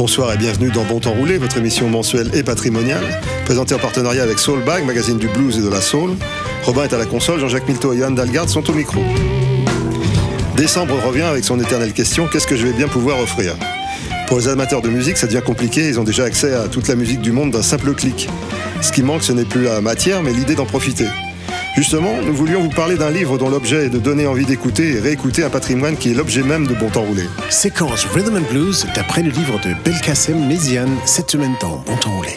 Bonsoir et bienvenue dans Bon Temps Roulé, votre émission mensuelle et patrimoniale, présentée en partenariat avec Soulbag, magazine du blues et de la soul. Robin est à la console, Jean-Jacques Milto et Johan Dalgarde sont au micro. Décembre revient avec son éternelle question qu'est-ce que je vais bien pouvoir offrir? Pour les amateurs de musique, ça devient compliqué, ils ont déjà accès à toute la musique du monde d'un simple clic. Ce qui manque, ce n'est plus la matière, mais l'idée d'en profiter. Justement, nous voulions vous parler d'un livre dont l'objet est de donner envie d'écouter et réécouter un patrimoine qui est l'objet même de Bon Temps Roulé. Séquence Rhythm and Blues d'après le livre de Belkacem Méziane, cette semaine dans Bon Temps Roulé.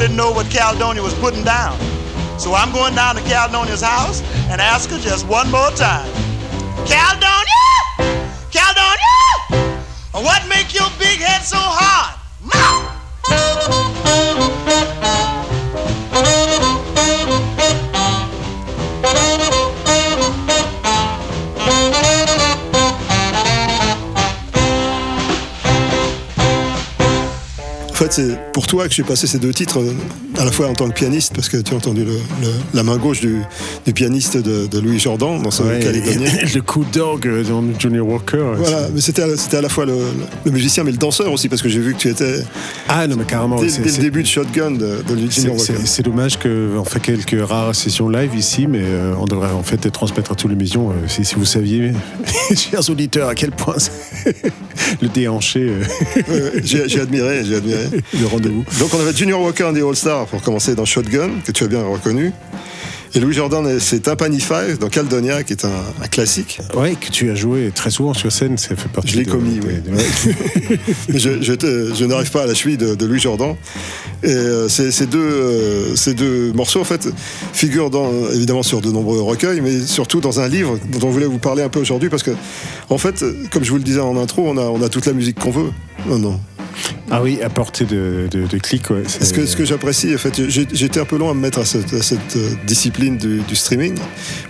Didn't know what Caledonia was putting down. So I'm going down to Caledonia's house and ask her just one more time. Caledonia! C'est pour toi que j'ai passé ces deux titres, euh, à la fois en tant que pianiste, parce que tu as entendu la main gauche du, du pianiste de, de Louis Jordan dans son Ouais, Calédonien. le coup d'orgue dans Junior Walker. Voilà, mais c'était à, la fois le, le musicien mais le danseur aussi, parce que j'ai vu que tu étais Ah non, mais carrément. dès, dès le début de Shotgun de, de Walker. C'est dommage qu'on fait quelques rares sessions live ici, mais euh, on devrait en fait transmettre à tous les l'émission. euh, si, si vous saviez, chers auditeurs, à quel point le déhanché euh, Ouais, j'ai j'ai admiré, j'ai admiré. le rendez-vous. Donc on avait Junior Walker and the All Stars pour commencer dans Shotgun, que tu as bien reconnu. Et Louis Jordan, c'est Tympany Five dans Caledonia, qui est un, un classique. Ouais, que tu as joué très souvent sur scène, ça fait partie Je l'ai commis, de- oui. de- je, je, te- je n'arrive pas à la cheville de, de Louis Jordan. Et euh, ces, ces deux, euh, ces deux morceaux, en fait, figurent dans, évidemment sur de nombreux recueils, mais surtout dans un livre dont on voulait vous parler un peu aujourd'hui, parce que, en fait, comme je vous le disais en intro, on a, on a toute la musique qu'on veut. Non, non. Ah oui, à portée de, de, clic, ouais. Ce que, ce que j'apprécie, en fait, j'étais un peu long à me mettre à cette, euh, discipline du, streaming.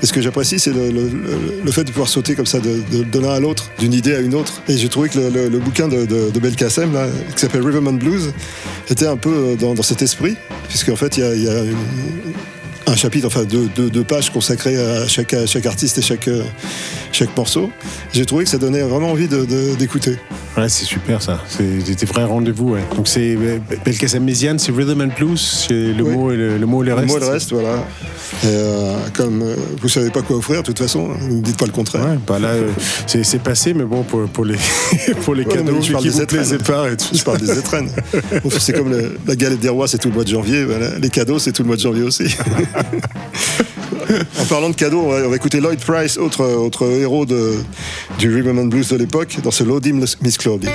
Et ce que j'apprécie, c'est le, fait de pouvoir sauter comme ça de, l'un à l'autre, d'une idée à une autre. Et j'ai trouvé que le, bouquin de, Belkacem, là, qui s'appelle Riverman Blues, était un peu euh, dans, cet esprit, puisqu'en fait, il y a, y a une- un chapitre, enfin deux, deux- deux pages consacrées à chaque, à chaque artiste et chaque, euh, chaque morceau. J'ai trouvé que ça donnait vraiment envie d'écouter. Ouais, c'est super ça. C'est des vrais rendez-vous, ouais. Donc c'est euh, Belkacem Méziane, c'est Rhythm and Blues, c'est le, Oui. mot et le, le mot et le reste. Le reste, voilà. Et, euh, comme vous savez pas quoi offrir, de toute façon, ne me dites pas le contraire. Ouais, bah là, c'est passé, mais bon, pour, pour les, pour les Ouais, cadeaux je parle des étrennes. et tout Je parle des étrennes. C'est comme le- la galette des rois, c'est tout le mois de janvier. Voilà. Les cadeaux, c'est tout le mois de janvier aussi. en parlant de cadeaux, on va, écouter Lloyd Price, autre, autre héros de, du Rhythm and Blues de l'époque, dans ce Lodi Miss Claudie.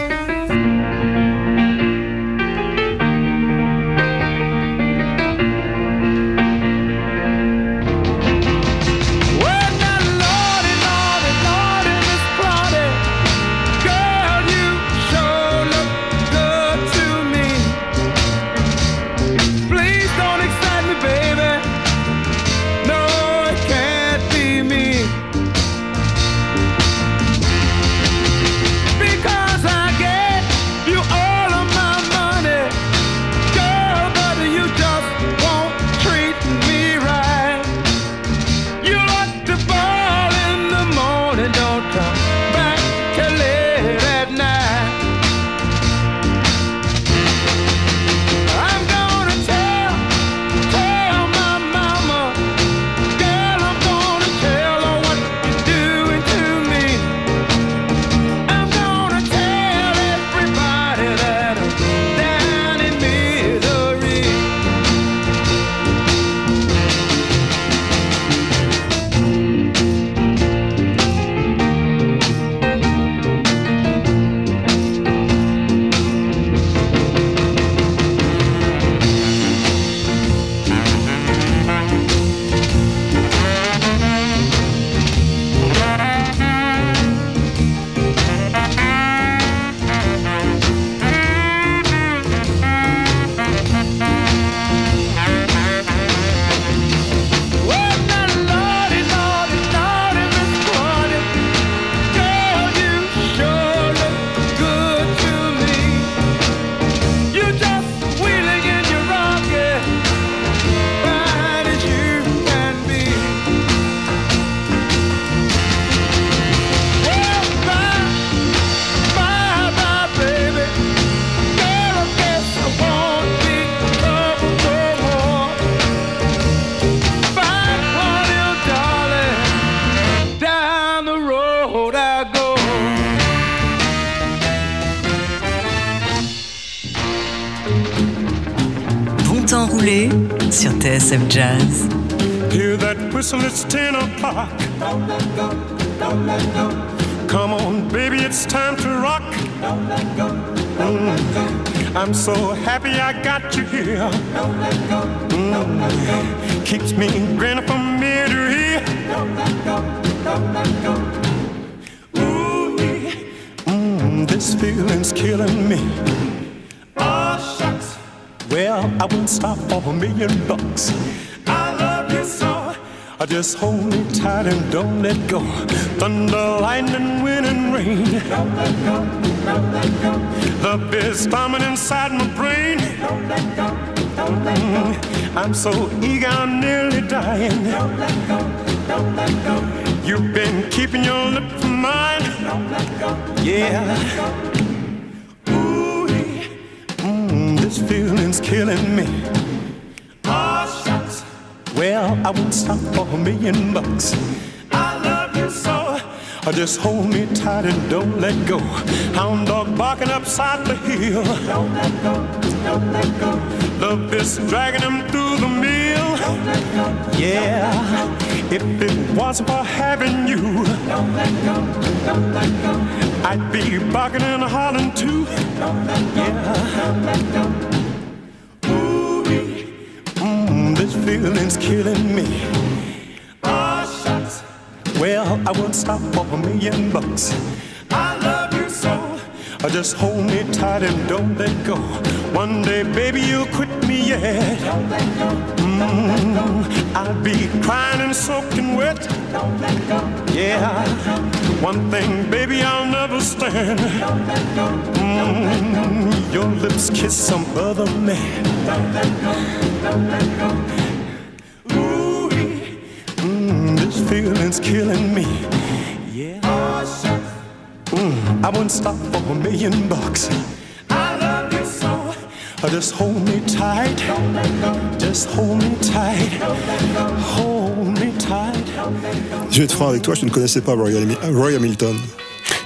Bon temps roulé sur TSM Jazz. Hear that whistle, it's 10 o'clock. Don't let go, don't let go. Come on, baby, it's time to rock. Don't let go, don't mm. let go. I'm so happy I got you here. Don't let go, mm. don't let go. Keeps me grinning from ear to ear. Don't let go, don't let go. Ooh, mm, this feeling's killing me. Well, I won't stop for a million bucks. I love you so. I just hold me tight and don't let go. Thunder, lightning, wind, and rain. Don't let go, don't let go. The beat's bombing inside my brain. Don't let go, don't let go. I'm so eager, I'm nearly dying. Don't let go, don't let go. You've been keeping your lip from mine. Don't let go, yeah. Don't let go. This feeling's killing me. Oh, shucks. Well, I won't stop for a million bucks. I love you so. Uh, Just hold me tight and don't let go. Hound dog barking upside the hill. Don't let go. Don't let go. Love is dragging him through the mill. Don't let go. Yeah, if it wasn't for having you, I'd be barking and hollering too. Yeah. Ooh, mm, this feeling's killing me. Oh, shucks. Well, I won't stop for a million bucks. I love you so. Uh, Just hold me tight and don't let go. One day, baby, you'll quit me, yeah. Mm, I'll be crying and soaking wet. Yeah. One thing, baby, I'll never stand. Mm, your lips kiss some other man. Ooh, mm, this feeling's killing me. Yeah. Mm, I wouldn't stop for a million bucks. Just hold me tight. Just hold me tight. Hold me tight. Je vais être franc avec toi, je ne connaissais pas Roy, Hami- Roy Hamilton.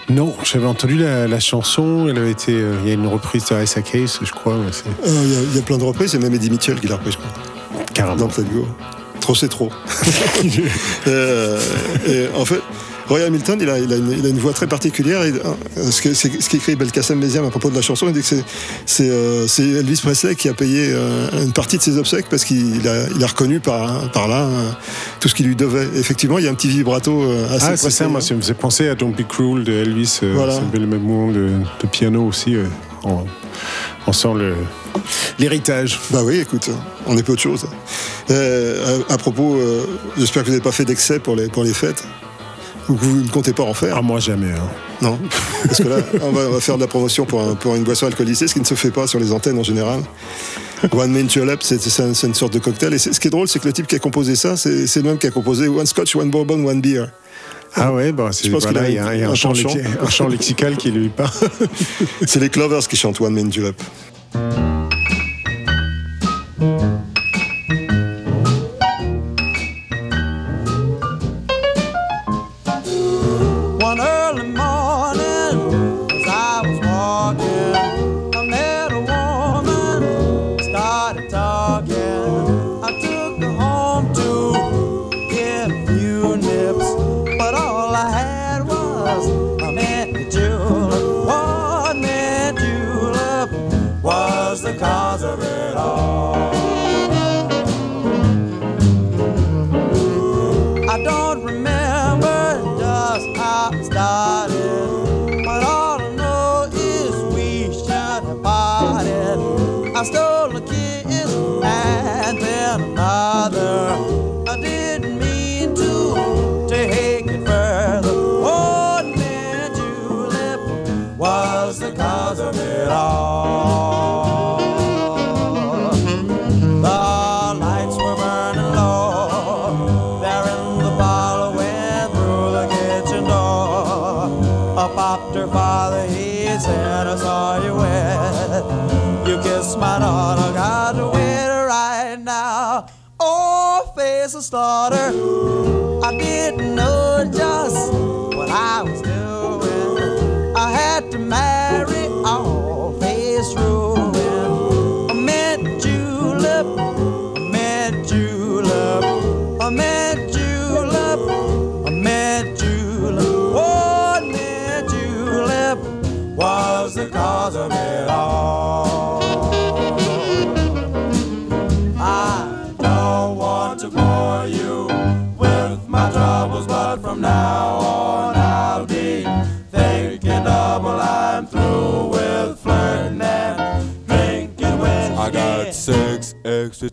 Non, j'avais entendu la, la chanson. Elle avait été. euh, Il y a une reprise de Issa Case, je crois. Euh, Il y a- il y, a plein de reprises, c'est même Eddie Mitchell qui l'a repris, je crois. Carrément. Dans Go. Trop, c'est trop. Euh, et en fait, Roy Hamilton, il a, il a, une, il a une voix très particulière. Et, euh, ce c'est- ce qu'écrit Belkacem à propos de la chanson, il dit que c'est- euh, Elvis Presley qui a payé euh, une partie de ses obsèques parce qu'il a, il a reconnu par, par là euh, tout ce qu'il lui devait. Et effectivement, il y a un petit vibrato assez Ah, c'est ça, moi, ça me faisait penser à Don't Be Cruel de Elvis. Voilà. C'est un peu le même mouvement de, de piano aussi. on, on sent le- l'héritage. Bah oui, écoute, on n'est pas autre chose. Euh, à, à propos, j'espère que vous n'avez pas fait d'excès pour les, pour les fêtes. Vous ne comptez pas en faire. Ah, moi, jamais. hein. Non. Parce que là, on va, on va faire de la promotion pour, un- pour une boisson alcoolisée, ce qui ne se fait pas sur les antennes en général. One Man Julep, c'est c'est un- c'est une sorte de cocktail. Et ce qui est drôle, c'est que le type qui a composé ça, c'est le même qui a composé One Scotch, One Bourbon, One Beer. Ah ouais, bah, c'est, Je pense voilà, qu'il il y a y a un un, champ un champ lexical qui lui parle. C'est les Clovers qui chantent One Man Julep.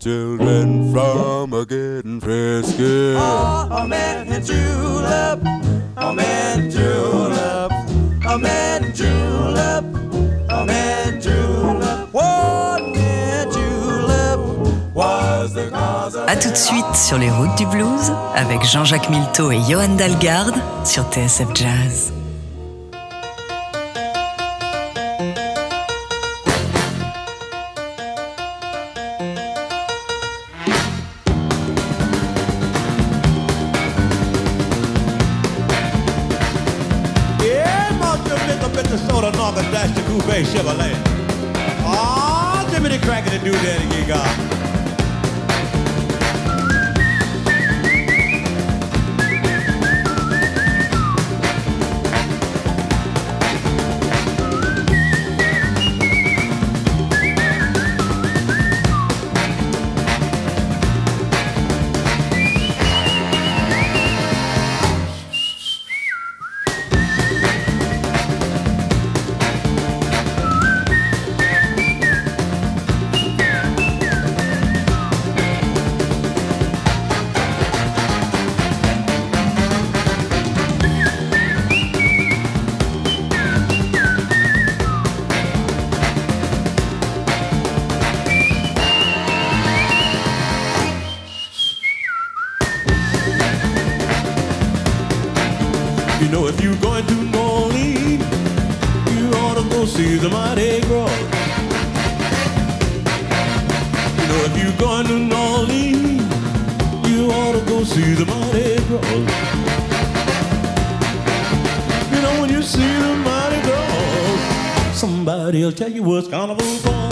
Children from a getting frisky. Oh, a man in julep, a man in julep, a man in julep, a man in julep. One man julep was the cause of A tout de suite sur les routes du blues avec Jean-Jacques Milteau et Johan Dalgarde sur TSF Jazz. You know, if you're going to New Orleans, you ought to go see the Mardi Gras. You know, when you see the Mardi Gras, somebody will tell you what's carnival for.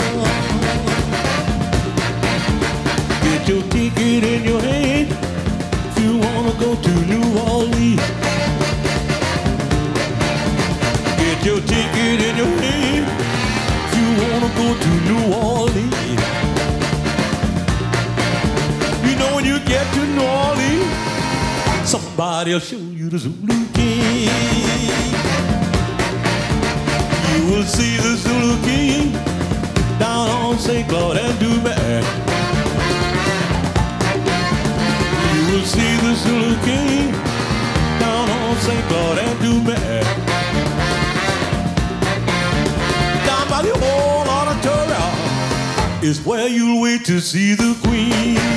Get your ticket in your hand if you wanna go to New Orleans. Orleans, somebody'll show you the Zulu King. You will see the Zulu King down on St. Claude and Dumas. You will see the Zulu King down on St. Claude and Dumas. Down by the old auditorium is where you'll wait to see the Queen.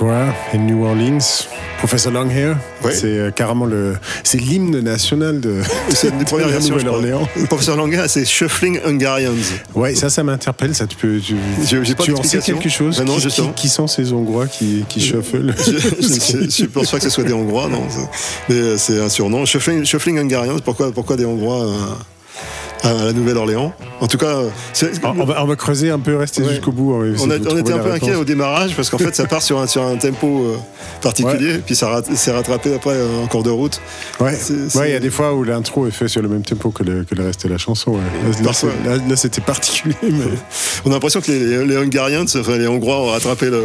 Gras et New Orleans. Professor Longhair, Oui. c'est euh, carrément le, c'est l'hymne national de, de la je crois. Nouvelle-Orléans. Le professeur Languin, c'est Shuffling Hungarians. Ouais, ça, ça m'interpelle. Ça, tu peux, tu, pas tu en sais quelque chose Ben non, qui, qui, qui sont ces Hongrois qui, qui shuffle Je, je pense pas que ce soit des Hongrois, non. Mais euh, c'est un surnom. Shuffling, Shuffling Hungarians, pourquoi, pourquoi des Hongrois euh, à, la Nouvelle-Orléans En tout cas, on, va, on va creuser un peu, rester Ouais. jusqu'au bout. essayer on, a- était un peu inquiet au démarrage parce qu'en fait ça part sur un, sur un tempo euh, particulier, puis ça rat- s'est rattrapé après euh, en cours de route. Ouais, Ouais, il y a des fois où l'intro est fait sur le même tempo que le, que le reste de la chanson. ouais. Là, c'était particulier. mais- On a l'impression que les, enfin les Hongrois ont rattrapé le.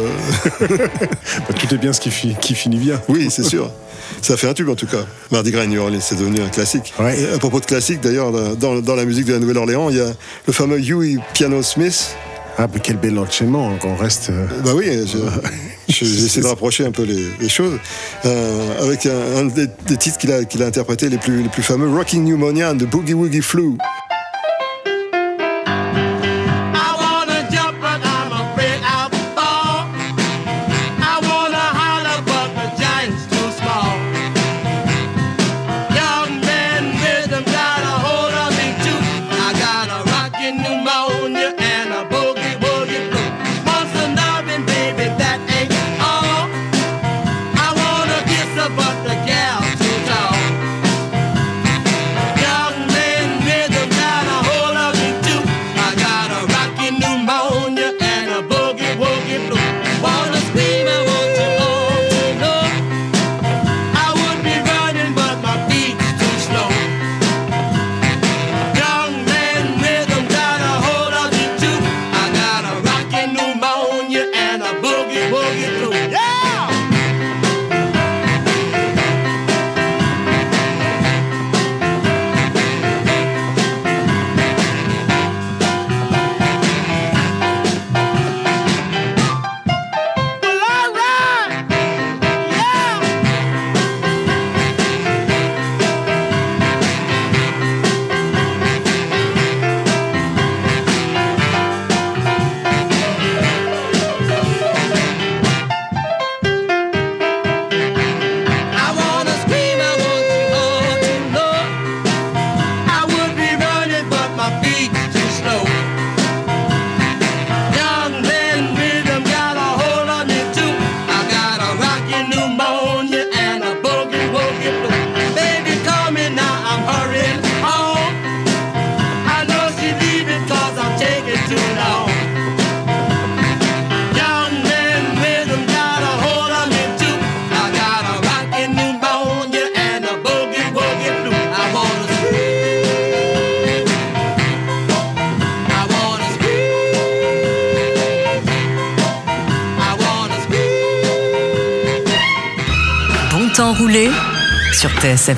bah, tout est bien ce qui, fi- qui finit bien. Oui, c'est sûr. Ça fait un tube en tout cas. Mardi Gras à New Orleans, c'est devenu un classique. Ouais. Et à propos de classique, d'ailleurs, dans, dans la musique de la Nouvelle-Orléans, il y a le fameux Huey Piano Smith. Ah, mais quel bel enchaînement. On reste. euh, Bah oui, je- je- de rapprocher un peu les, les choses. Euh, avec un, un des, des titres qu'il a, qu'il a interprété les plus, les plus fameux, Rocking Pneumonia and the Boogie Woogie Flu.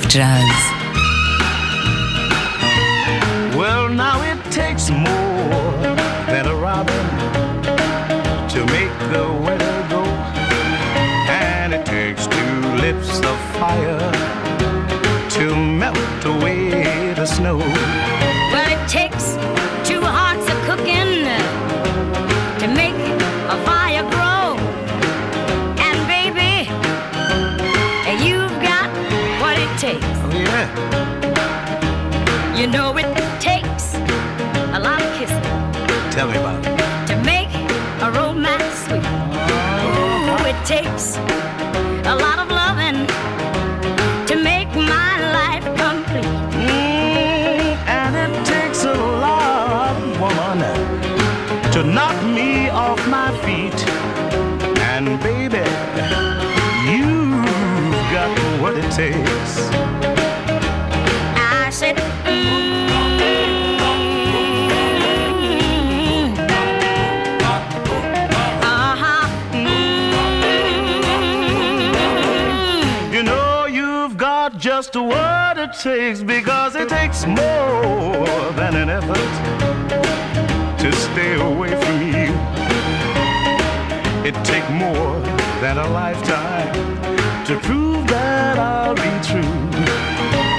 这样 Tell me about it. to make a romance sweet. Ooh, it takes a lot of loving to make my life complete. Mm, and it takes a lot, woman, to knock me off my feet. And baby, you've got what it takes. What it takes because it takes more than an effort to stay away from you. It takes more than a lifetime to prove that I'll be true.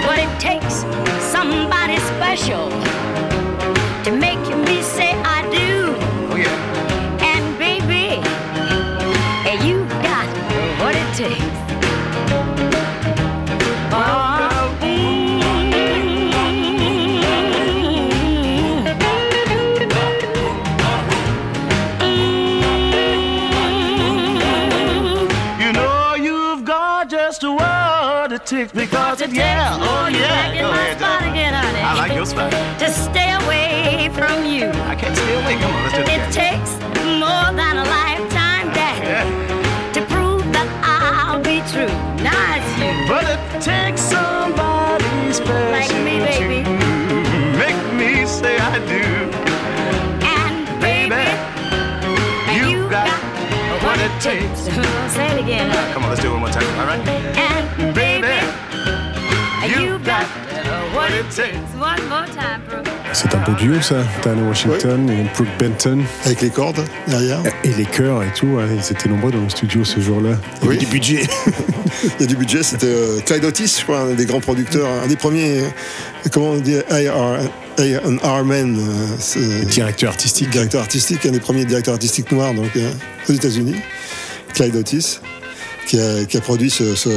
But it takes somebody special yeah, oh yeah. Go ahead, spot again, honey. I like your spot. To stay away from you. I can't stay away. Come on, let's do it It takes more than a lifetime, Daddy, Yeah. to prove that I'll be true. Not you. But it takes somebody special Like me, baby. to make me say I do. And baby, you you got got what it takes. Say it again. Come on, let's do it one more time. All right. And baby, C'est un beau duo ça, Diana Washington et Brooke Benton. Avec les cordes derrière. Et les chœurs et tout, ouais, ils étaient nombreux dans le studio ce jour-là. Il y avait Oui. du budget. Il y a du budget, c'était euh, Clyde Otis, je crois, un des grands producteurs, un des premiers, euh, comment on dit, A&R man, euh, c'est- Directeur artistique. directeur artistique, un des premiers directeurs artistiques noirs donc, euh, aux États-Unis, Clyde Otis, qui a, qui a produit ce, ce,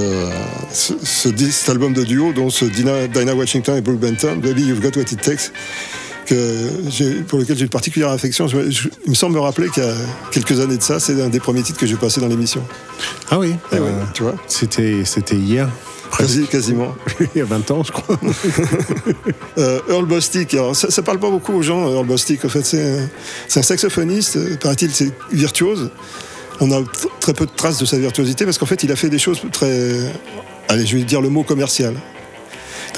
ce- ce dis- cet album de duo, dont ce Dina, Dinah Washington et Brooke Benton, Baby You've Got What It Takes, que pour lequel j'ai une particulière affection. Je- je- il me semble me rappeler qu'il y a quelques années de ça, c'est un des premiers titres que j'ai passé dans l'émission. Ah oui, Eh ouais, euh, tu vois, c'était c'était hier, Quasi- quasiment. il y a 20 ans je crois. Euh, Earl Bostic, alors ça, ça parle pas beaucoup aux gens, Earl Bostic, en fait, c'est un, saxophoniste, euh, paraît-il, c'est virtuose. On a tr- très peu de traces de sa virtuosité parce qu'en fait, il a fait des choses très. Allez, je vais dire le mot commercial.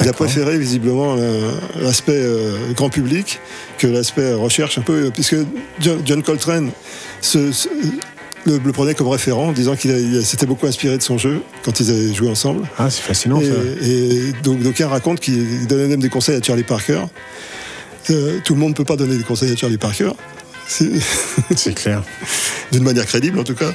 Il a préféré visiblement euh, l'aspect euh, grand public que l'aspect recherche un peu, puisque John, Coltrane se- se- le, le prenait comme référent, disant qu'il s'était beaucoup inspiré de son jeu quand ils avaient joué ensemble. Ah c'est fascinant ça. Et donc d'aucuns racontent qu'il donnait même des conseils à Charlie Parker. Euh, tout le monde ne peut pas donner des conseils à Charlie Parker. C'est- clair. D'une manière crédible en tout cas.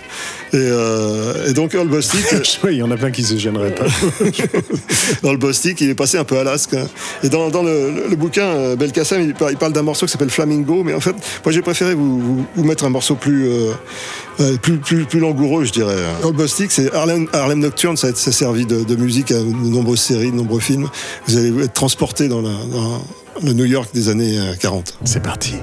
Et, euh, et donc Earl Bostic, Ouais, il y en a plein qui se gêneraient pas. Earl Bostic, il est passé un peu à l'asque. hein. Et dans, dans le, le- le bouquin, euh, Belkacem, il, par- il parle d'un morceau qui s'appelle Flamingo, mais en fait, moi j'ai préféré vous, vous- vous mettre un morceau plus, euh, plus, plus, plus langoureux, je dirais. Earl Bostic, c'est Harlem, Harlem Nocturne, ça a, ça a servi de, de musique à de nombreuses séries, de nombreux films. Vous allez être transporté dans, la- dans le New York des années euh, 40. C'est parti.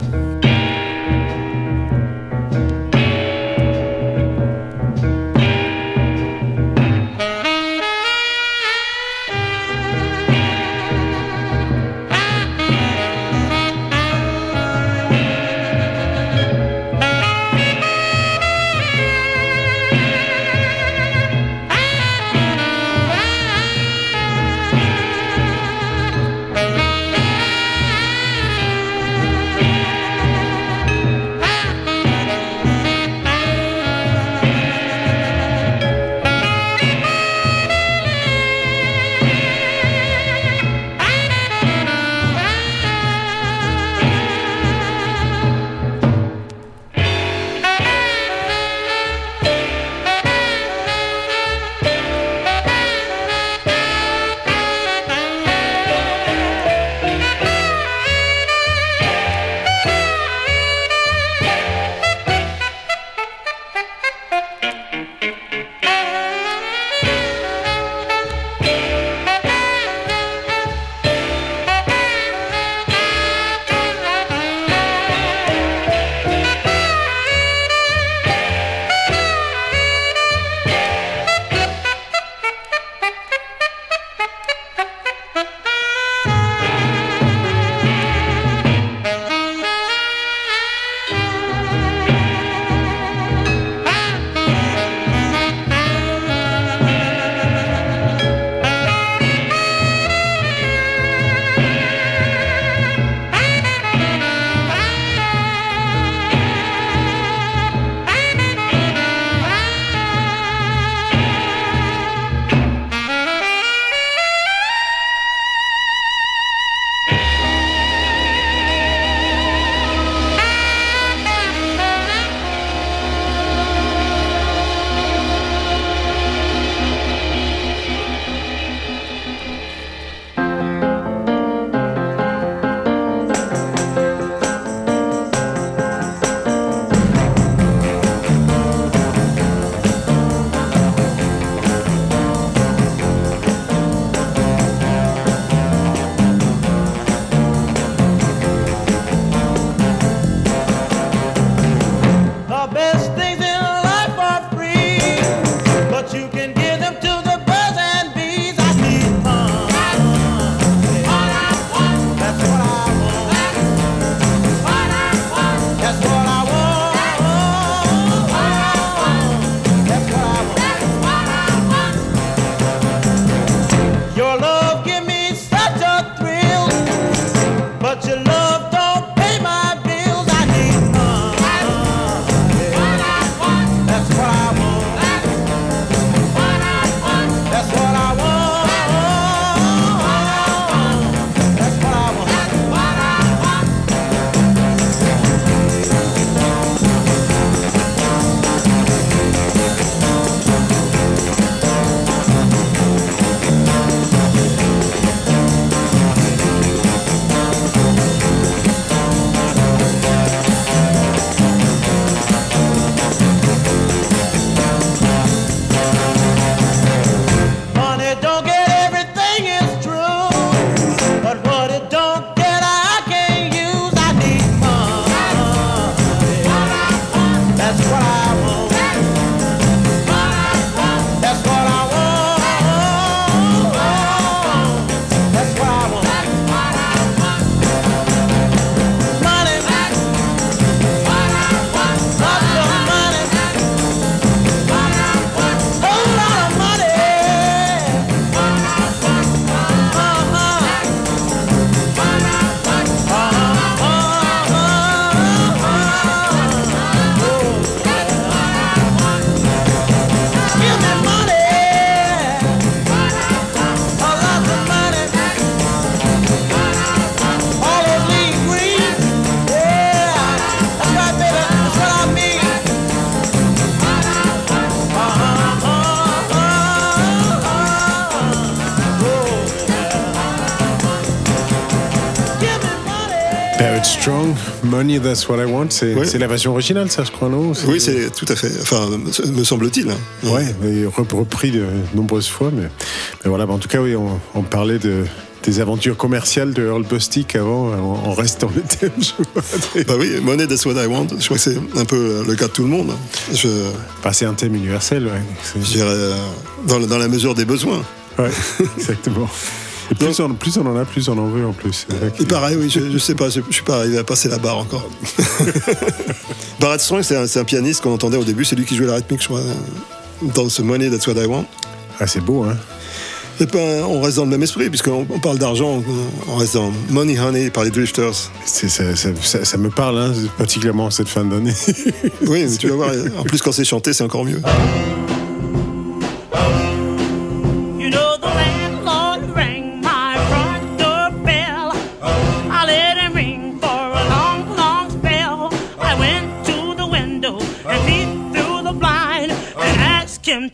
Money That's What I Want, c'est Ouais. la version originale, ça, je crois, non? Oui, c'est tout à fait. Enfin, me semble-t-il. hein. Ouais, mais rep- repris de nombreuses fois, mais, mais voilà. en tout cas, oui, on, on parlait de, des aventures commerciales de Earl Bustick avant, reste dans le thème. je vois. Bah oui, Money, that's what I want. Je crois que c'est un peu le cas de tout le monde. Je, Bah, c'est un thème universel, ouais. Je dirais, euh, dans, la- dans la mesure des besoins. Ouais, exactement. Plus on, plus on en a, plus on en veut en plus. Et pareil, oui, je, je sais pas, je, je suis pas arrivé à passer la barre encore. Barrett Strong, c'est un, pianiste qu'on entendait au début, c'est lui qui jouait la rythmique, je crois, dans ce Money, that's what I want. Ah, c'est beau, hein Et ben, on reste dans le même esprit, puisqu'on on parle d'argent, on- reste dans Money Honey par les Drifters. C'est- ça, ça- ça- ça me parle, hein, particulièrement cette fin d'année. Oui, mais tu vas voir, en plus quand c'est chanté, c'est encore mieux.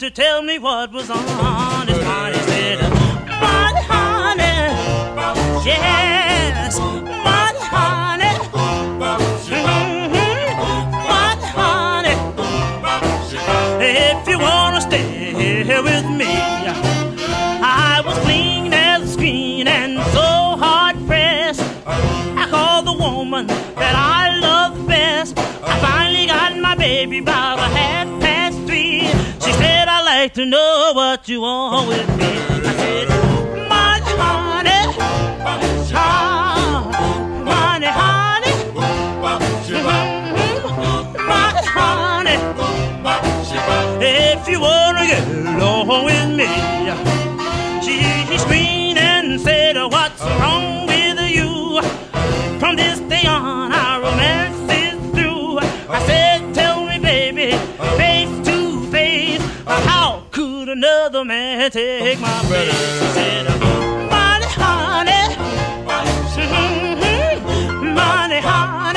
To tell me what was on his mind. He said, "Money, honey, yes, money, honey, Mhm. money, honey." If you wanna stay here with me, I was clean as a screen and so hard pressed. I called the woman that I love best. I finally got my baby about like to know what you want with me. I said, money, honey, ah, money, honey, Mhm. money. If you wanna get along with me, she screamed and said, What's wrong another man take my place? She said, Money, honey, money, mm-hmm. honey,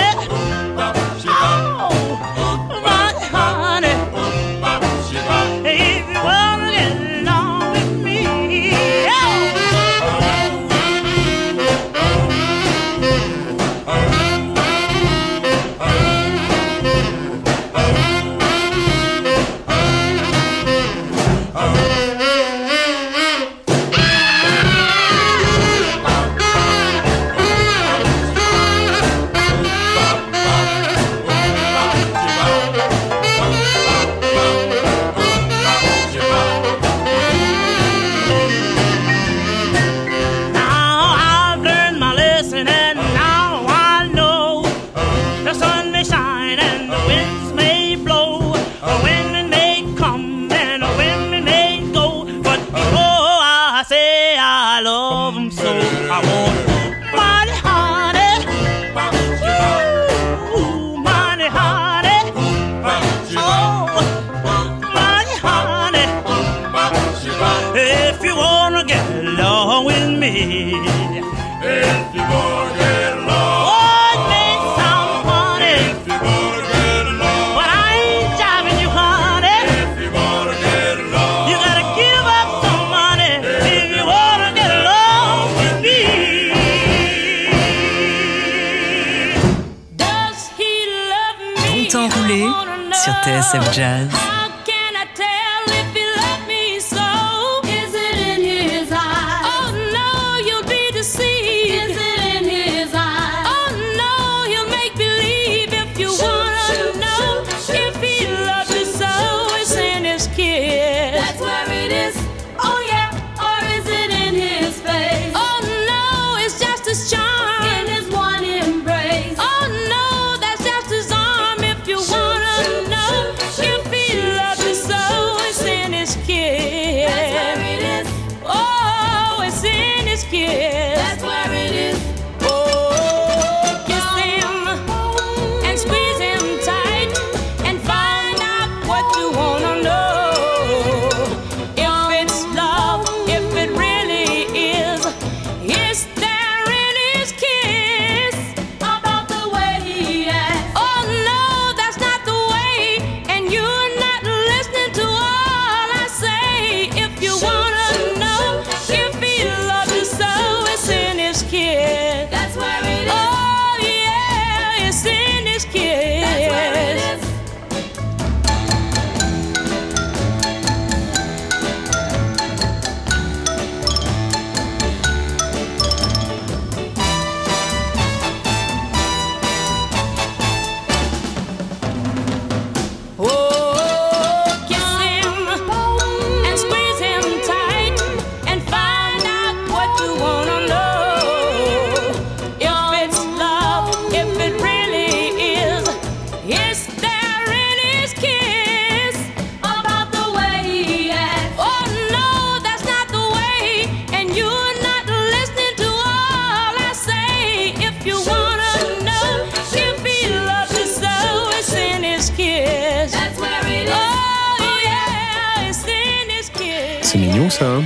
ça. Hein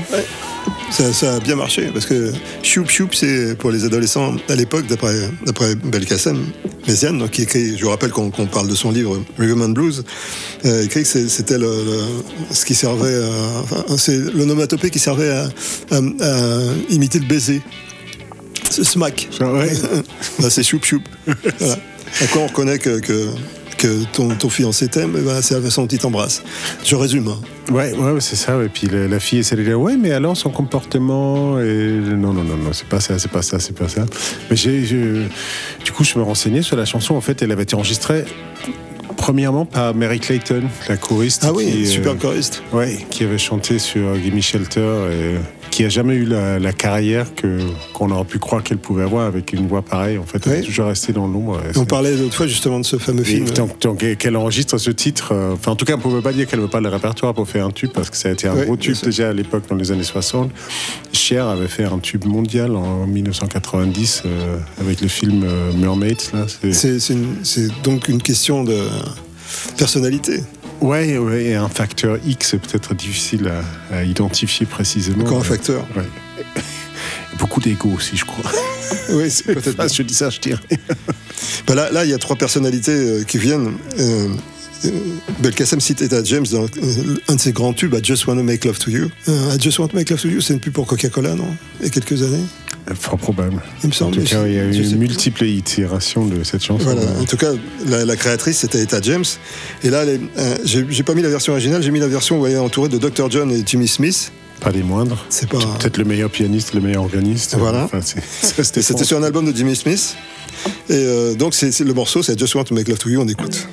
Ça, ça a bien marché parce que Choup Choup, c'est pour les adolescents à l'époque, d'après d'après Belkacem Messiaen, qui écrit, je vous rappelle qu'on qu'on parle de son livre Rhythm and Blues, euh, écrit que c'était le, le- ce qui servait, à- enfin, c'est l'onomatopée qui servait à, à- à imiter le baiser. Ce smack. Bah, c'est Choup Choup. Voilà. À quoi on reconnaît que, que, que ton, ton fiancé t'aime, eh ben, c'est la façon dont il t'embrasse. Je résume. hein. Ouais, ouais, c'est ça. Et puis la, la fille essaie de dire ouais, mais alors son comportement et non, non, non, non, c'est pas ça, c'est pas ça, c'est pas ça. Mais j'ai, du coup, je me renseignais sur la chanson. En fait, elle avait été enregistrée premièrement par Mary Clayton, la choriste. Ah oui, qui, super euh, choriste. Ouais, qui avait chanté sur Gimme Shelter et qui a jamais eu la, la carrière que qu'on aurait pu croire qu'elle pouvait avoir avec une voix pareille. En fait, elle est toujours restée dans l'ombre. On parlait l'autre fois justement de ce fameux et film. tant, tant qu'elle enregistre ce titre, euh, enfin en tout cas, on ne pouvait pas dire qu'elle veut pas le répertoire pour faire un tube parce que ça a été un gros tube déjà à l'époque dans les années 60. Cher avait fait un tube mondial en 1990 euh, avec le film euh, Mermaids. C'est donc une question de personnalité. Ouais, ouais, un facteur X est peut-être difficile à, à identifier précisément. Encore un facteur. Ouais. Beaucoup d'ego aussi, je crois. Oui, c'est peut-être. Enfin, je dis ça, je dirais. Bah là, là, il y a trois personnalités euh, qui viennent. Euh, euh, Belkacem cite Etta James dans euh, un de ses grands tubes, I Just Wanna Make Love to You. I Just Want to Make Love to You, c'est une pub pour Coca-Cola, non? Il y a quelques années? Fort probable. Il me En semble. tout cas, il y a eu une multiple itération de cette chanson. Voilà. En tout cas, la, la créatrice, c'était Etta James. Et là, euh, j'ai pas mis la version originale, j'ai mis la version où elle est entourée de Dr. John et Jimmy Smith. Pas des moindres. C'est pas. Peut-être le meilleur pianiste, le meilleur organiste. Voilà. Enfin, c'était sur un album de Jimmy Smith. Et euh, donc, c'est le morceau, c'est Just Want to Make Love to You, on écoute.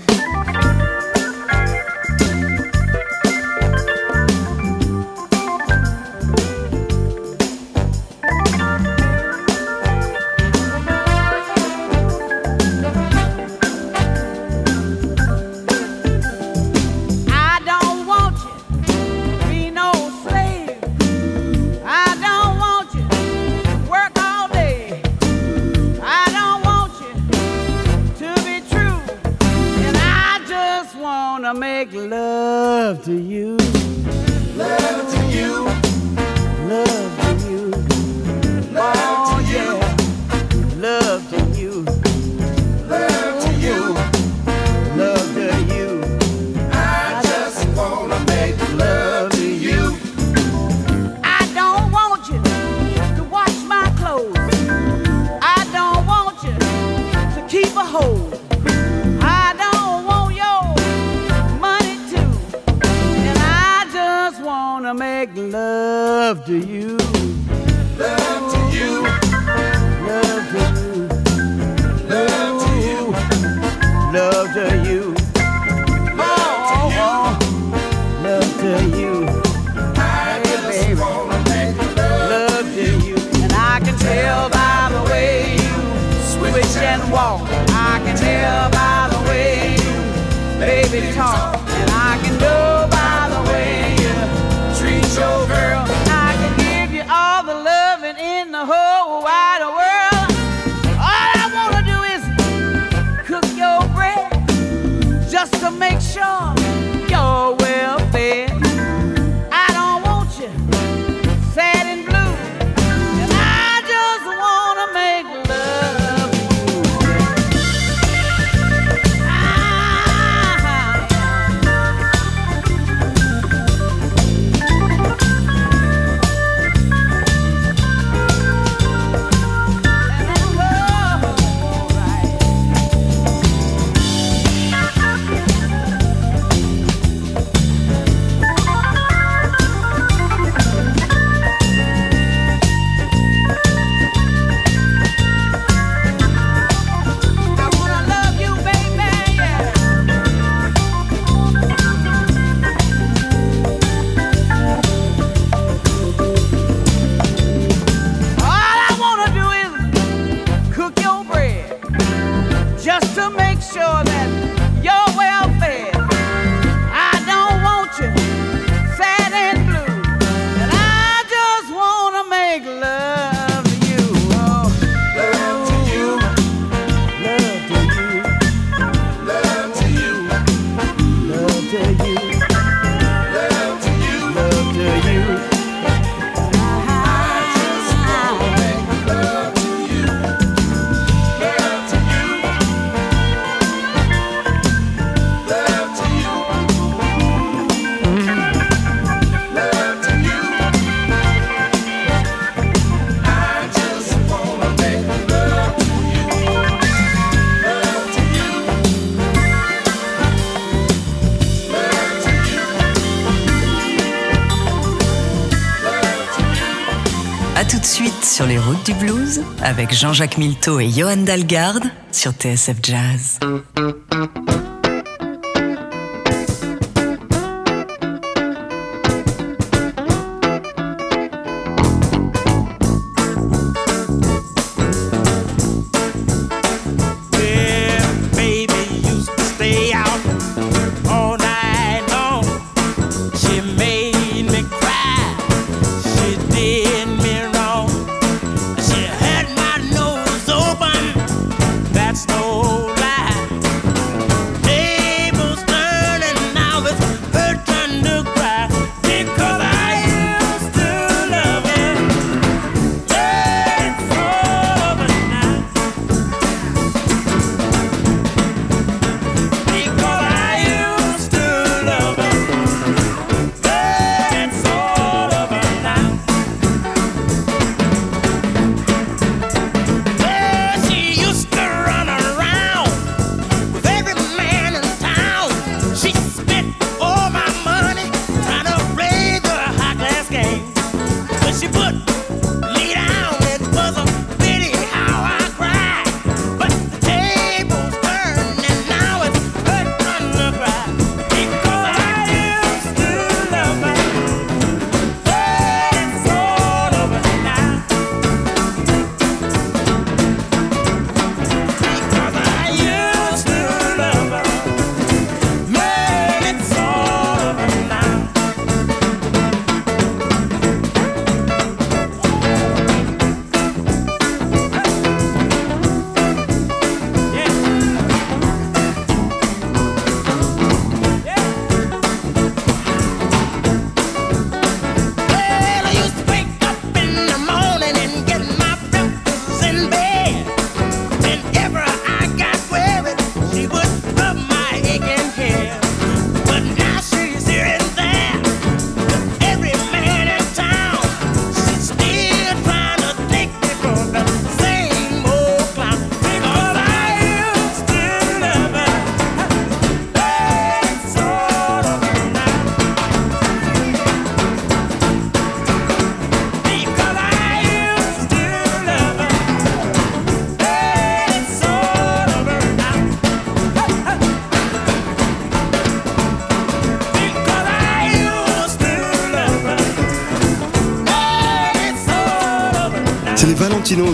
Sur les routes du blues avec Jean-Jacques Milteau et Johan Dalgarde sur TSF Jazz.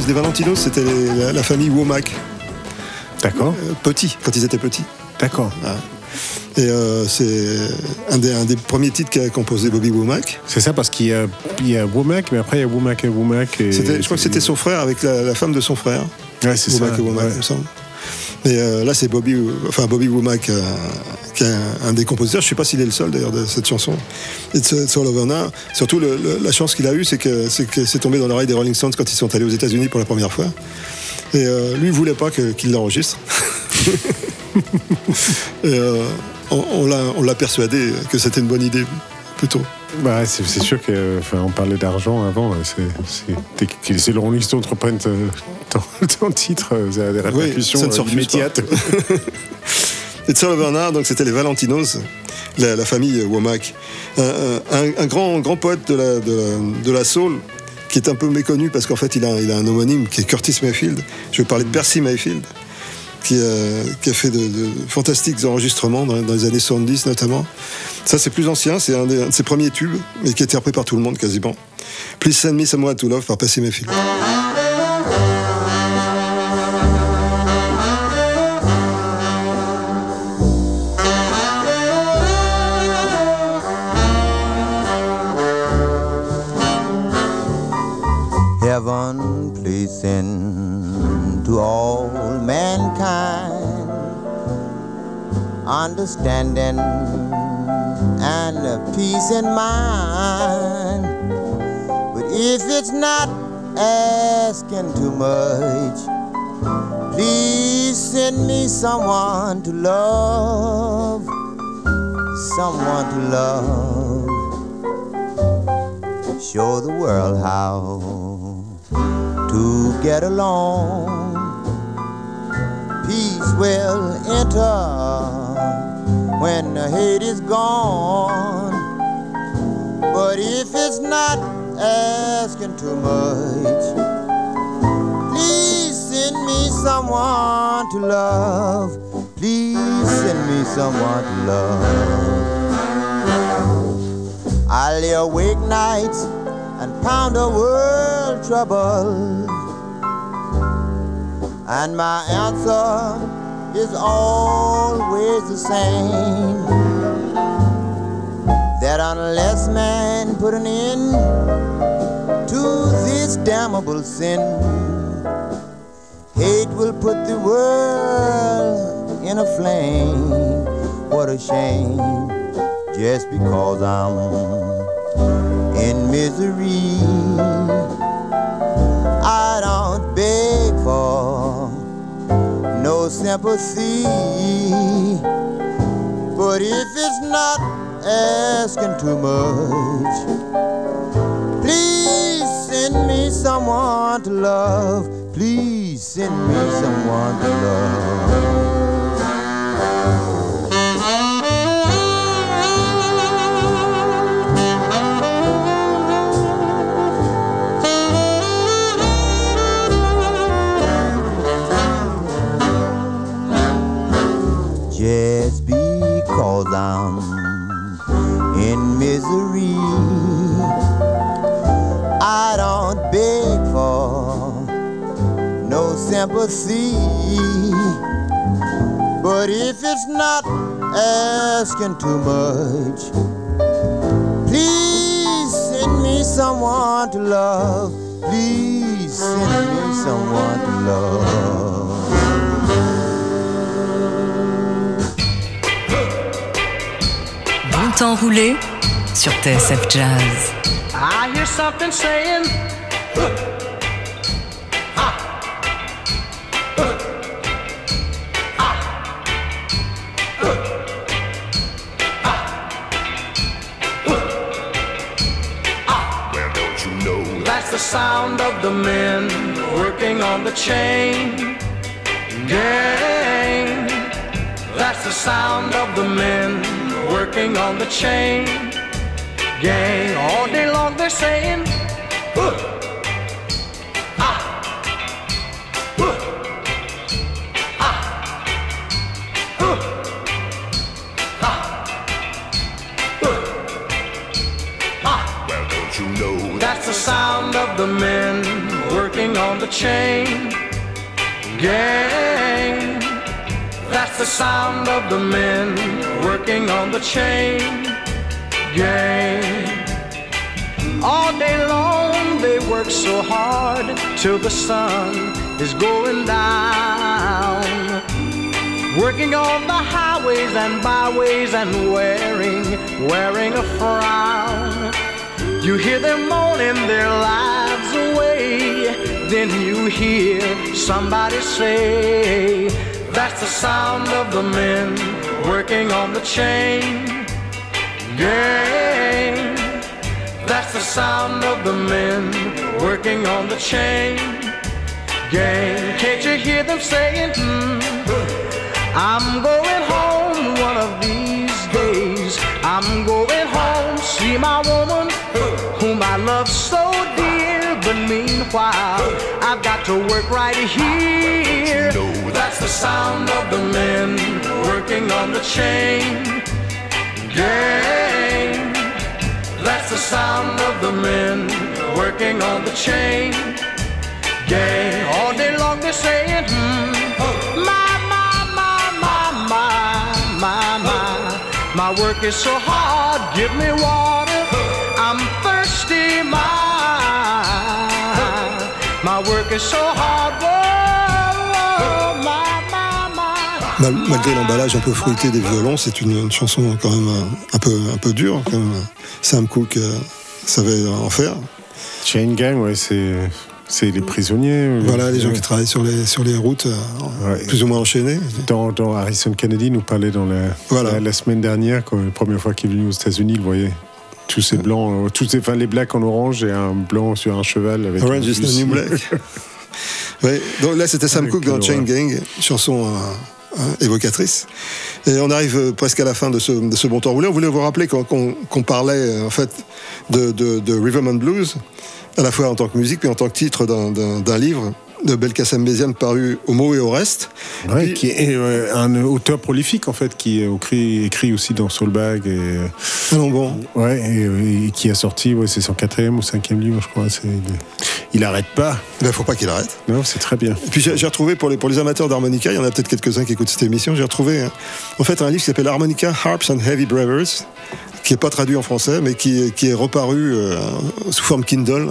Valentinos. Les Valentinos, c'était la, la famille Womack. D'accord. petits, quand ils étaient petits. D'accord. Et euh, c'est un des, un des premiers titres qu'a composé Bobby Womack. C'est ça parce qu'il y a, il y a Womack, mais après il y a Womack et Womack. Et... Je crois que c'était son frère avec la, la femme de son frère. Ouais, c'est Womack ça, et Womack, ouais. il me semble. Mais euh, là, c'est Bobby, enfin Bobby Womack, euh, qui est un, un des compositeurs. Je ne sais pas s'il est le seul d'ailleurs de cette chanson. It's, It's All Over Now. Surtout, le- le- la chance qu'il a eue, c'est que c'est tombé dans l'oreille des Rolling Stones quand ils sont allés aux États-Unis pour la première fois. Et euh, lui, il voulait pas qu'il l'enregistre. Et euh, on, on l'a- persuadé que c'était une bonne idée, plutôt. Bah, c'est sûr que, enfin, on parlait d'argent avant. C'est c'est- Rolling Stone reprenne ton, ton- titre, euh, ça a des répercussions ça ne euh, immédiates. Over Now, donc c'était les Valentinos, la, la famille Womack. Un, un- un grand, grand poète de la, de, la, de la soul qui est un peu méconnu parce qu'en fait il a, il a un homonyme qui est Curtis Mayfield. Je vais parler de Percy Mayfield, qui, a- qui a fait de, de fantastiques enregistrements dans, les années 70 notamment. Ça c'est plus ancien, c'est un, un de ses premiers tubes, mais qui a été repris par tout le monde quasiment. Please Send Me Someone to Love par Percy Mayfield. Send to all mankind understanding and a peace in mind. But if it's not asking too much, please send me someone to love, someone to love. Show the world how to get along. Peace will enter when the hate is gone. But if it's not asking too much. Please send me someone to love. Please send me someone to love. I lay awake nights and pound a world trouble. And my answer is always the same. That unless man put an end to this damnable sin, hate will put the world in a flame. What a shame, just because I'm in misery. Sympathy. But if it's not asking too much, please send me someone to love. Please send me someone to love. I'm in misery. I don't beg for no sympathy. But if it's not asking too much, please send me someone to love. Please send me someone to love. Temps roulé sur TSF Jazz. I hear something saying, Well, don't you know? that's the sound of the men working on the chain. Gang. That's the sound of the men working on the chain gang. All day long they're saying, "Huh, ah, huh, ah, huh, ah, ah." Well, don't you know? That's the sound of the men working on the chain gang. That's the sound of the men working on the chain gang. All day long they work so hard till the sun is going down. Working on the highways and byways and wearing, wearing a frown. You hear them moaning their lives away. Then you hear somebody say, That's the sound of the men working on the chain gang. That's the sound of the men working on the chain gang. Can't you hear them saying, hmm, I'm going home one of these days. I'm going home, see my woman whom I love so dear. But meanwhile, I've got to work right here. That's the sound of the men working on the chain gang. That's the sound of the men working on the chain gang. All day long they're saying, hmm, my, my, my, my, my, my, my. My work is so hard, give me water. My work is so hard, whoa, my, my, my. Mal- malgré l'emballage un peu fruité des violons, c'est une, une chanson quand même un, un peu, un peu dure. Comme Sam Cooke euh, savait en faire. Chain Gang, ouais, c'est c'est les prisonniers. Voilà, les gens Ouais. qui travaillent sur les, sur les routes, euh, plus ou moins enchaînés. Dans, dans Harrison Kennedy nous parlait dans la, la, la semaine dernière, quand la première fois qu'il est venu aux États-Unis, il voyait tous ces blancs, euh, tous ces, enfin, les blacks en orange et un blanc sur un cheval avec Orange is the new black. Ouais, donc là, c'était Sam Cooke dans Chain. Gang, chanson euh, hein, évocatrice. Et on arrive euh, presque à la fin de ce, de ce bon temps roulé. On voulait vous rappeler qu'on parlait euh, en fait de, de, de Riverman Blues, à la fois en tant que musique, puis en tant que titre d'un livre de Belkacem Béziane paru au mot et au reste. Ouais, qui est euh, un auteur prolifique en fait, qui écrit, écrit aussi dans Soulbag et euh, bon. ouais, et, euh, et qui a sorti, ouais, c'est son quatrième ou cinquième livre, je crois. Il arrête pas. Il faut pas qu'il arrête. Non, c'est très bien. Et puis j'ai retrouvé pour les, pour les amateurs d'harmonica, il y en a peut-être quelques-uns qui écoutent cette émission, j'ai retrouvé euh, en fait un livre qui s'appelle Harmonica Harps and Heavy Brevers, qui est pas traduit en français, mais qui, est- qui est reparu euh, sous forme Kindle,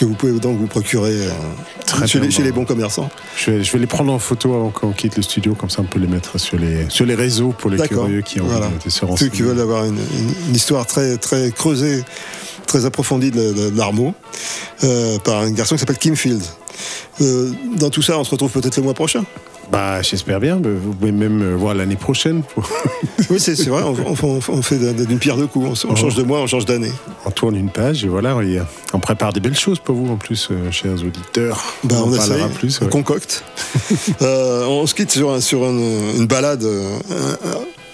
que vous pouvez donc vous procurer euh, chez, les, chez bon. les bons commerçants. Je vais, je vais les prendre en photo avant qu'on quitte le studio, comme ça on peut les mettre sur les, sur les réseaux pour les curieux qui ont Voilà. de se Ceux renseigner. qui veulent avoir une, histoire très, très creusée, très approfondie de, l'armo, euh, par un garçon qui s'appelle Kim Field. Euh, dans tout ça, on se retrouve peut-être le mois prochain. Bah, j'espère bien. Vous pouvez même euh, voir l'année prochaine. Oui, c'est vrai, on, on- on fait d'une pierre deux coups. On, on change de mois, on change d'année. On tourne une page et voilà, euh, on prépare des belles choses pour vous en plus, euh, chers auditeurs. Bah, on, parlera plus. on ouais. concocte. Euh, on se quitte sur, un- sur une, une balade, euh,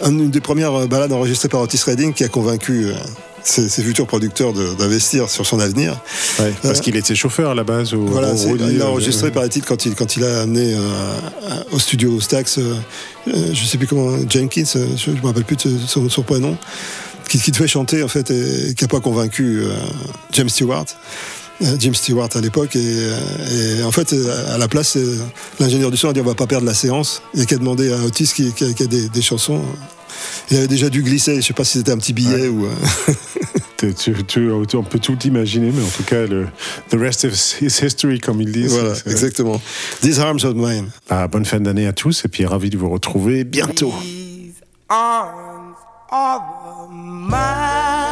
un- un- une des premières balades enregistrées par Otis Redding qui a convaincu ses, ses futurs producteurs d'investir sur son avenir. Ouais, parce qu'il était chauffeur à la base au, Voilà, il a euh, enregistré, euh, paraît-il, quand il, quand il a amené euh, au studio Stax, euh, euh, je sais plus comment, Jenkins, euh, je ne me rappelle plus de son, son prénom, qui, qui devait chanter en fait et, qui n'a pas convaincu euh, James Stewart. euh, Jim Stewart à l'époque et, euh, et en fait euh, à la place euh, l'ingénieur du son a dit on va pas perdre la séance il y a qu'à demander à Otis qui, qui a, qui a des, des chansons il avait déjà dû glisser je sais pas si c'était un petit billet ou euh, tu- tu- tu- on peut tout imaginer, mais en tout cas, le the rest is is history, comme ils disent. voilà exactement These Arms of Mine Ah, bonne fin d'année à tous et puis ravi de vous retrouver bientôt. arms of mine.